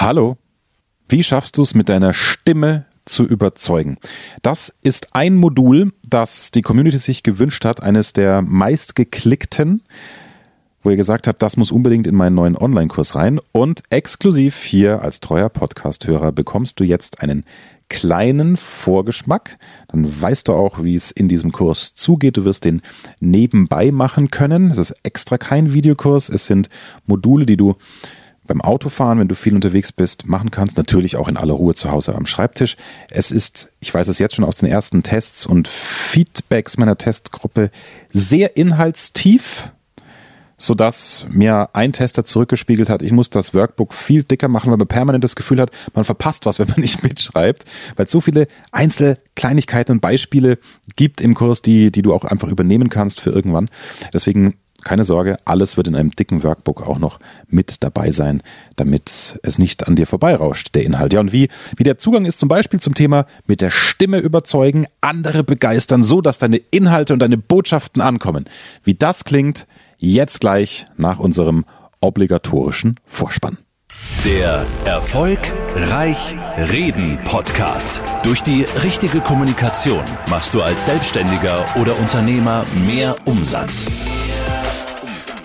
Hallo. Wie schaffst du es mit deiner Stimme zu überzeugen? Das ist ein Modul, das die Community sich gewünscht hat, eines der meistgeklickten, wo ihr gesagt habt, das muss unbedingt in meinen neuen Online-Kurs rein. Und exklusiv hier als treuer Podcast-Hörer bekommst du jetzt einen kleinen Vorgeschmack. Dann weißt du auch, wie es in diesem Kurs zugeht. Du wirst den nebenbei machen können. Es ist extra kein Videokurs. Es sind Module, die du beim Autofahren, wenn du viel unterwegs bist, machen kannst. Natürlich auch in aller Ruhe zu Hause am Schreibtisch. Es ist, ich weiß es jetzt schon aus den ersten Tests und Feedbacks meiner Testgruppe, sehr inhaltstief sodass mir ein Tester zurückgespiegelt hat, ich muss das Workbook viel dicker machen, weil man permanent das Gefühl hat, man verpasst was, wenn man nicht mitschreibt, weil es so viele Einzelkleinigkeiten und Beispiele gibt im Kurs, die, die du auch einfach übernehmen kannst für irgendwann. Deswegen keine Sorge, alles wird in einem dicken Workbook auch noch mit dabei sein, damit es nicht an dir vorbeirauscht, der Inhalt. Ja, und wie, wie der Zugang ist zum Beispiel zum Thema mit der Stimme überzeugen, andere begeistern, so dass deine Inhalte und deine Botschaften ankommen. Wie das klingt, jetzt gleich nach unserem obligatorischen Vorspann. Der Erfolg Reich Reden Podcast. Durch die richtige Kommunikation machst du als Selbstständiger oder Unternehmer mehr Umsatz.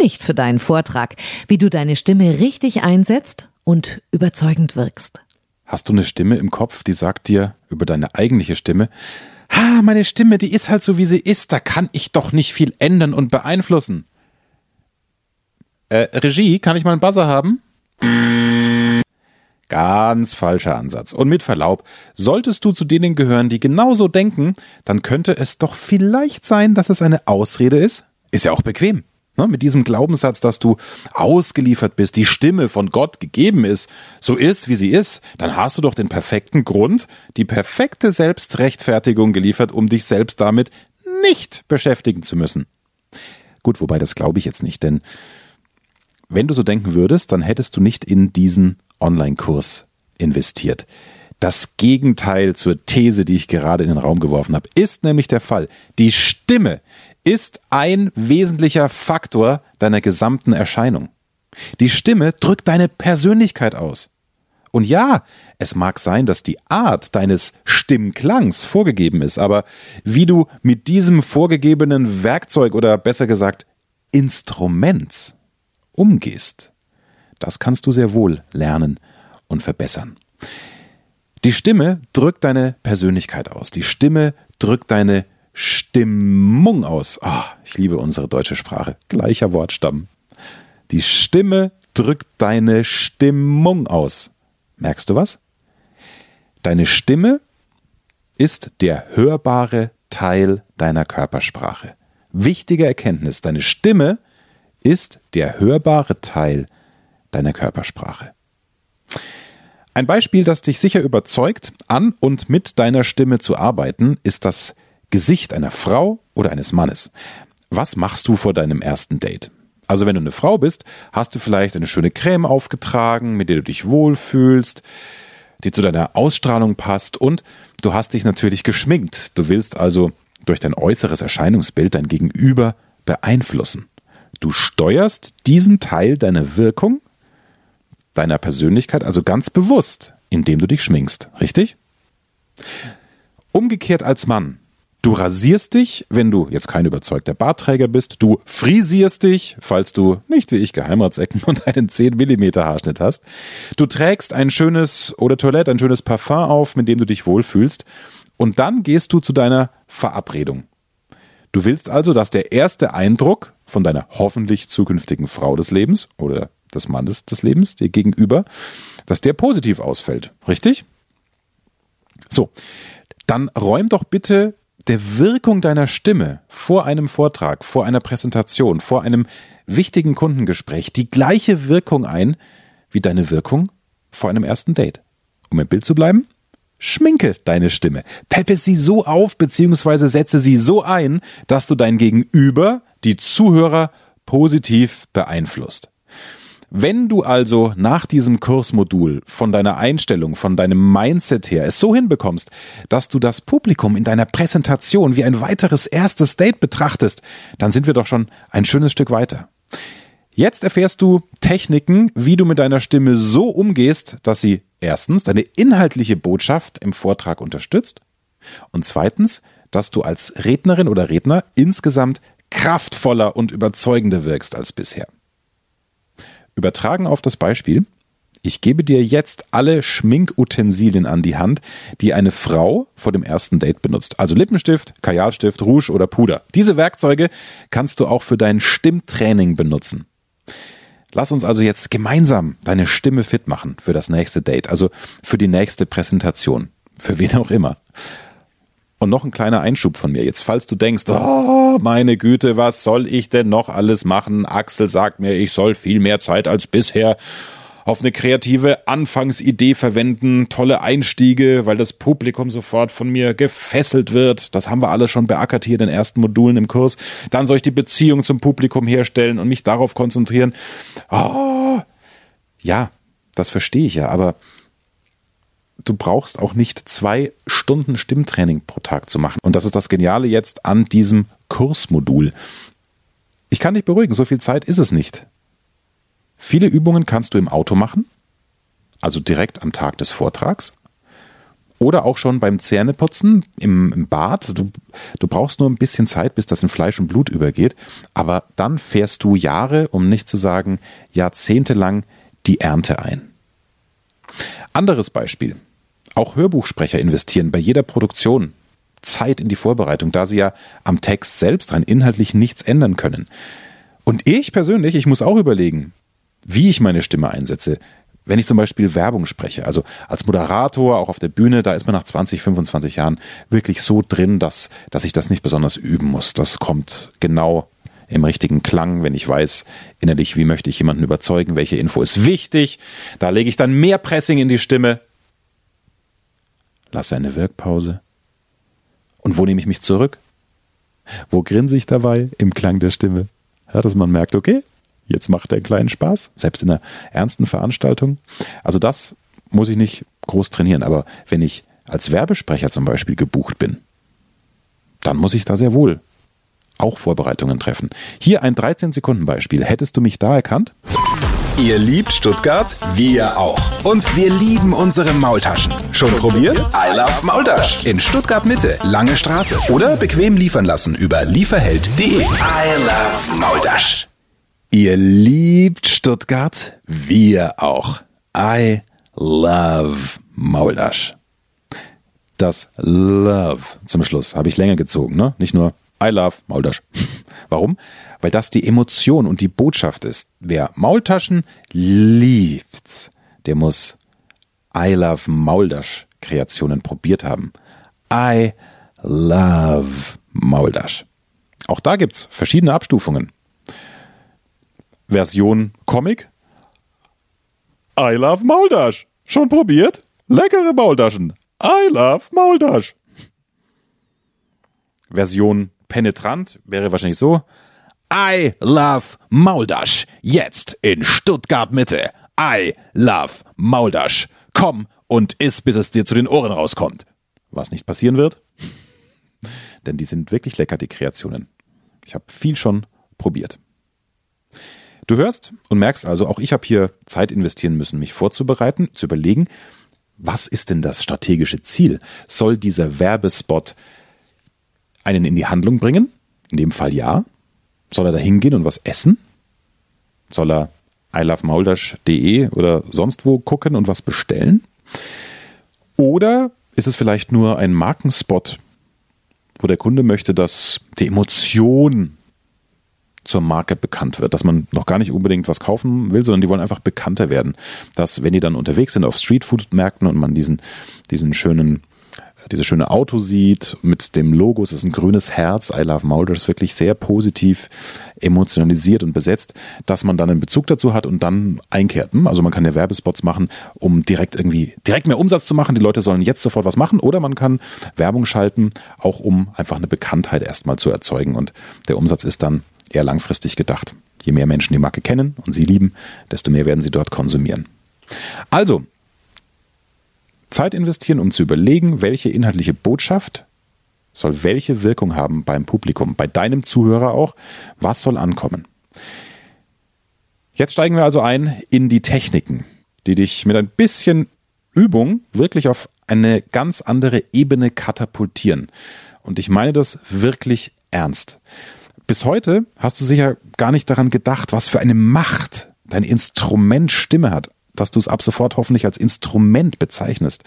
nicht für deinen Vortrag, wie du deine Stimme richtig einsetzt und überzeugend wirkst. Hast du eine Stimme im Kopf, die sagt dir über deine eigentliche Stimme, ha, meine Stimme, die ist halt so, wie sie ist, da kann ich doch nicht viel ändern und beeinflussen. Äh, Regie, kann ich mal einen Buzzer haben? Ganz falscher Ansatz. Und mit Verlaub, solltest du zu denen gehören, die genauso denken, dann könnte es doch vielleicht sein, dass es eine Ausrede ist. Ist ja auch bequem. Ne, mit diesem Glaubenssatz, dass du ausgeliefert bist, die Stimme von Gott gegeben ist, so ist, wie sie ist, dann hast du doch den perfekten Grund, die perfekte Selbstrechtfertigung geliefert, um dich selbst damit nicht beschäftigen zu müssen. Gut, wobei das glaube ich jetzt nicht, denn wenn du so denken würdest, dann hättest du nicht in diesen Online-Kurs investiert. Das Gegenteil zur These, die ich gerade in den Raum geworfen habe, ist nämlich der Fall. Die Stimme ist ein wesentlicher Faktor deiner gesamten Erscheinung. Die Stimme drückt deine Persönlichkeit aus. Und ja, es mag sein, dass die Art deines Stimmklangs vorgegeben ist, aber wie du mit diesem vorgegebenen Werkzeug oder besser gesagt Instrument umgehst, das kannst du sehr wohl lernen und verbessern. Die Stimme drückt deine Persönlichkeit aus. Die Stimme drückt deine Stimmung aus. Oh, ich liebe unsere deutsche Sprache. Gleicher Wortstamm. Die Stimme drückt deine Stimmung aus. Merkst du was? Deine Stimme ist der hörbare Teil deiner Körpersprache. Wichtige Erkenntnis, deine Stimme ist der hörbare Teil deiner Körpersprache. Ein Beispiel, das dich sicher überzeugt, an und mit deiner Stimme zu arbeiten, ist das Gesicht einer Frau oder eines Mannes. Was machst du vor deinem ersten Date? Also wenn du eine Frau bist, hast du vielleicht eine schöne Creme aufgetragen, mit der du dich wohlfühlst, die zu deiner Ausstrahlung passt und du hast dich natürlich geschminkt. Du willst also durch dein äußeres Erscheinungsbild dein Gegenüber beeinflussen. Du steuerst diesen Teil deiner Wirkung, deiner Persönlichkeit also ganz bewusst, indem du dich schminkst, richtig? Umgekehrt als Mann Du rasierst dich, wenn du jetzt kein überzeugter Bartträger bist. Du frisierst dich, falls du nicht wie ich Geheimratsecken und einen 10 mm Haarschnitt hast. Du trägst ein schönes oder Toilette, ein schönes Parfum auf, mit dem du dich wohlfühlst. Und dann gehst du zu deiner Verabredung. Du willst also, dass der erste Eindruck von deiner hoffentlich zukünftigen Frau des Lebens oder des Mannes des Lebens dir gegenüber, dass der positiv ausfällt. Richtig? So. Dann räum doch bitte der Wirkung deiner Stimme vor einem Vortrag, vor einer Präsentation, vor einem wichtigen Kundengespräch die gleiche Wirkung ein wie deine Wirkung vor einem ersten Date. Um im Bild zu bleiben, schminke deine Stimme. Peppe sie so auf bzw. setze sie so ein, dass du dein Gegenüber, die Zuhörer, positiv beeinflusst. Wenn du also nach diesem Kursmodul von deiner Einstellung, von deinem Mindset her es so hinbekommst, dass du das Publikum in deiner Präsentation wie ein weiteres erstes Date betrachtest, dann sind wir doch schon ein schönes Stück weiter. Jetzt erfährst du Techniken, wie du mit deiner Stimme so umgehst, dass sie erstens deine inhaltliche Botschaft im Vortrag unterstützt und zweitens, dass du als Rednerin oder Redner insgesamt kraftvoller und überzeugender wirkst als bisher. Übertragen auf das Beispiel, ich gebe dir jetzt alle Schminkutensilien an die Hand, die eine Frau vor dem ersten Date benutzt. Also Lippenstift, Kajalstift, Rouge oder Puder. Diese Werkzeuge kannst du auch für dein Stimmtraining benutzen. Lass uns also jetzt gemeinsam deine Stimme fit machen für das nächste Date, also für die nächste Präsentation, für wen auch immer. Und noch ein kleiner Einschub von mir. Jetzt, falls du denkst, oh, meine Güte, was soll ich denn noch alles machen? Axel sagt mir, ich soll viel mehr Zeit als bisher auf eine kreative Anfangsidee verwenden, tolle Einstiege, weil das Publikum sofort von mir gefesselt wird. Das haben wir alle schon beackert hier in den ersten Modulen im Kurs. Dann soll ich die Beziehung zum Publikum herstellen und mich darauf konzentrieren. Oh, ja, das verstehe ich ja, aber du brauchst auch nicht zwei Stunden Stimmtraining pro Tag zu machen. Und das ist das Geniale jetzt an diesem Kursmodul. Ich kann dich beruhigen, so viel Zeit ist es nicht. Viele Übungen kannst du im Auto machen, also direkt am Tag des Vortrags. Oder auch schon beim Zähneputzen im, im Bad. Du, du brauchst nur ein bisschen Zeit, bis das in Fleisch und Blut übergeht. Aber dann fährst du Jahre, um nicht zu sagen Jahrzehnte lang, die Ernte ein. Anderes Beispiel. Auch Hörbuchsprecher investieren bei jeder Produktion Zeit in die Vorbereitung, da sie ja am Text selbst rein inhaltlich nichts ändern können. Und ich persönlich, ich muss auch überlegen, wie ich meine Stimme einsetze. Wenn ich zum Beispiel Werbung spreche, also als Moderator, auch auf der Bühne, da ist man nach 20, 25 Jahren wirklich so drin, dass, dass ich das nicht besonders üben muss. Das kommt genau im richtigen Klang, wenn ich weiß innerlich, wie möchte ich jemanden überzeugen, welche Info ist wichtig. Da lege ich dann mehr Pressing in die Stimme lasse eine Wirkpause. Und wo nehme ich mich zurück? Wo grinse ich dabei im Klang der Stimme? Ja, dass man merkt, okay, jetzt macht er einen kleinen Spaß, selbst in einer ernsten Veranstaltung. Also das muss ich nicht groß trainieren, aber wenn ich als Werbesprecher zum Beispiel gebucht bin, dann muss ich da sehr wohl auch Vorbereitungen treffen. Hier ein 13-Sekunden-Beispiel. Hättest du mich da erkannt? Ihr liebt Stuttgart? Wir auch. Und wir lieben unsere Maultaschen. Schon probiert? I love Maultasch. In Stuttgart Mitte, Lange Straße. Oder bequem liefern lassen über lieferheld.de. I love Maultasch. Ihr liebt Stuttgart? Wir auch. I love Maultasch. Das Love zum Schluss habe ich länger gezogen, ne? Nicht nur I love Maultasch. Warum? Weil das die Emotion und die Botschaft ist. Wer Maultaschen liebt, der muss I love Maultasch Kreationen probiert haben. I love Maultasch. Auch da gibt's verschiedene Abstufungen. Version Comic. I love Maultasch. Schon probiert? Leckere Maultaschen. I love Maultasch. Version penetrant wäre wahrscheinlich so. I love Mauldasch. Jetzt in Stuttgart Mitte. I love Mauldasch. Komm und iss, bis es dir zu den Ohren rauskommt. Was nicht passieren wird. Denn die sind wirklich lecker, die Kreationen. Ich habe viel schon probiert. Du hörst und merkst also, auch ich habe hier Zeit investieren müssen, mich vorzubereiten, zu überlegen, was ist denn das strategische Ziel? Soll dieser Werbespot einen in die Handlung bringen? In dem Fall ja. Soll er da hingehen und was essen? Soll er ilovemauldash.de oder sonst wo gucken und was bestellen? Oder ist es vielleicht nur ein Markenspot, wo der Kunde möchte, dass die Emotion zur Marke bekannt wird, dass man noch gar nicht unbedingt was kaufen will, sondern die wollen einfach bekannter werden. Dass, wenn die dann unterwegs sind auf Streetfood-Märkten und man diesen, diesen schönen dieses schöne Auto sieht mit dem Logo, es ist ein grünes Herz, I Love Mulder, ist wirklich sehr positiv emotionalisiert und besetzt, dass man dann einen Bezug dazu hat und dann einkehrt. Hm, also man kann ja Werbespots machen, um direkt irgendwie, direkt mehr Umsatz zu machen. Die Leute sollen jetzt sofort was machen oder man kann Werbung schalten, auch um einfach eine Bekanntheit erstmal zu erzeugen und der Umsatz ist dann eher langfristig gedacht. Je mehr Menschen die Marke kennen und sie lieben, desto mehr werden sie dort konsumieren. Also, Zeit investieren, um zu überlegen, welche inhaltliche Botschaft soll welche Wirkung haben beim Publikum, bei deinem Zuhörer auch, was soll ankommen. Jetzt steigen wir also ein in die Techniken, die dich mit ein bisschen Übung wirklich auf eine ganz andere Ebene katapultieren. Und ich meine das wirklich ernst. Bis heute hast du sicher gar nicht daran gedacht, was für eine Macht dein Instrument Stimme hat dass du es ab sofort hoffentlich als Instrument bezeichnest,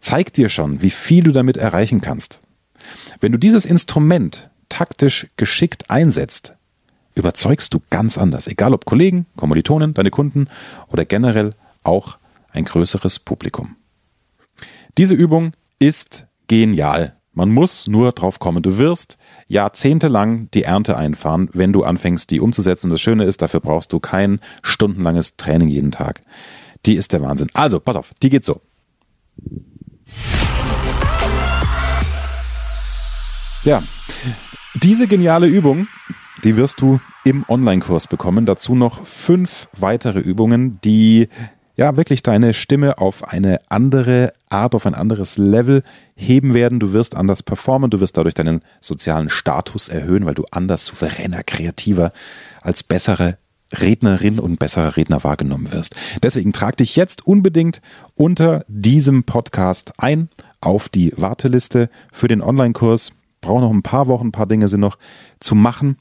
zeigt dir schon, wie viel du damit erreichen kannst. Wenn du dieses Instrument taktisch geschickt einsetzt, überzeugst du ganz anders, egal ob Kollegen, Kommilitonen, deine Kunden oder generell auch ein größeres Publikum. Diese Übung ist genial. Man muss nur drauf kommen. Du wirst jahrzehntelang die Ernte einfahren, wenn du anfängst, die umzusetzen. Und das Schöne ist, dafür brauchst du kein stundenlanges Training jeden Tag. Die ist der Wahnsinn. Also, pass auf, die geht so. Ja, diese geniale Übung, die wirst du im Online-Kurs bekommen. Dazu noch fünf weitere Übungen, die ja wirklich deine Stimme auf eine andere Art, auf ein anderes Level heben werden. Du wirst anders performen, du wirst dadurch deinen sozialen Status erhöhen, weil du anders souveräner, kreativer, als bessere Rednerin und besserer Redner wahrgenommen wirst. Deswegen trag dich jetzt unbedingt unter diesem Podcast ein auf die Warteliste für den Online-Kurs. Brauche noch ein paar Wochen, ein paar Dinge sind noch zu machen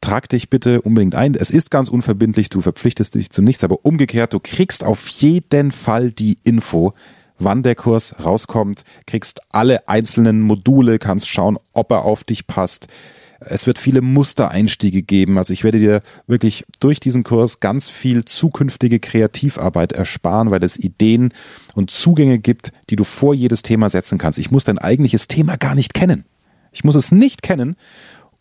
trag dich bitte unbedingt ein. Es ist ganz unverbindlich, du verpflichtest dich zu nichts, aber umgekehrt, du kriegst auf jeden Fall die Info, wann der Kurs rauskommt, kriegst alle einzelnen Module, kannst schauen, ob er auf dich passt. Es wird viele Mustereinstiege geben. Also ich werde dir wirklich durch diesen Kurs ganz viel zukünftige Kreativarbeit ersparen, weil es Ideen und Zugänge gibt, die du vor jedes Thema setzen kannst. Ich muss dein eigentliches Thema gar nicht kennen. Ich muss es nicht kennen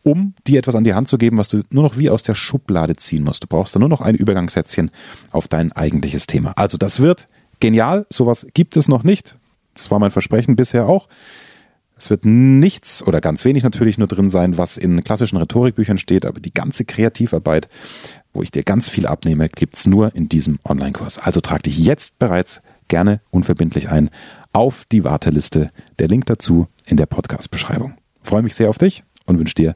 um dir etwas an die Hand zu geben, was du nur noch wie aus der Schublade ziehen musst. Du brauchst dann nur noch ein Übergangssätzchen auf dein eigentliches Thema. Also das wird genial. Sowas gibt es noch nicht. Das war mein Versprechen bisher auch. Es wird nichts oder ganz wenig natürlich nur drin sein, was in klassischen Rhetorikbüchern steht, aber die ganze Kreativarbeit, wo ich dir ganz viel abnehme, gibt's nur in diesem Online-Kurs. Also trag dich jetzt bereits gerne unverbindlich ein auf die Warteliste. Der Link dazu in der Podcast-Beschreibung. Freue mich sehr auf dich und wünsche dir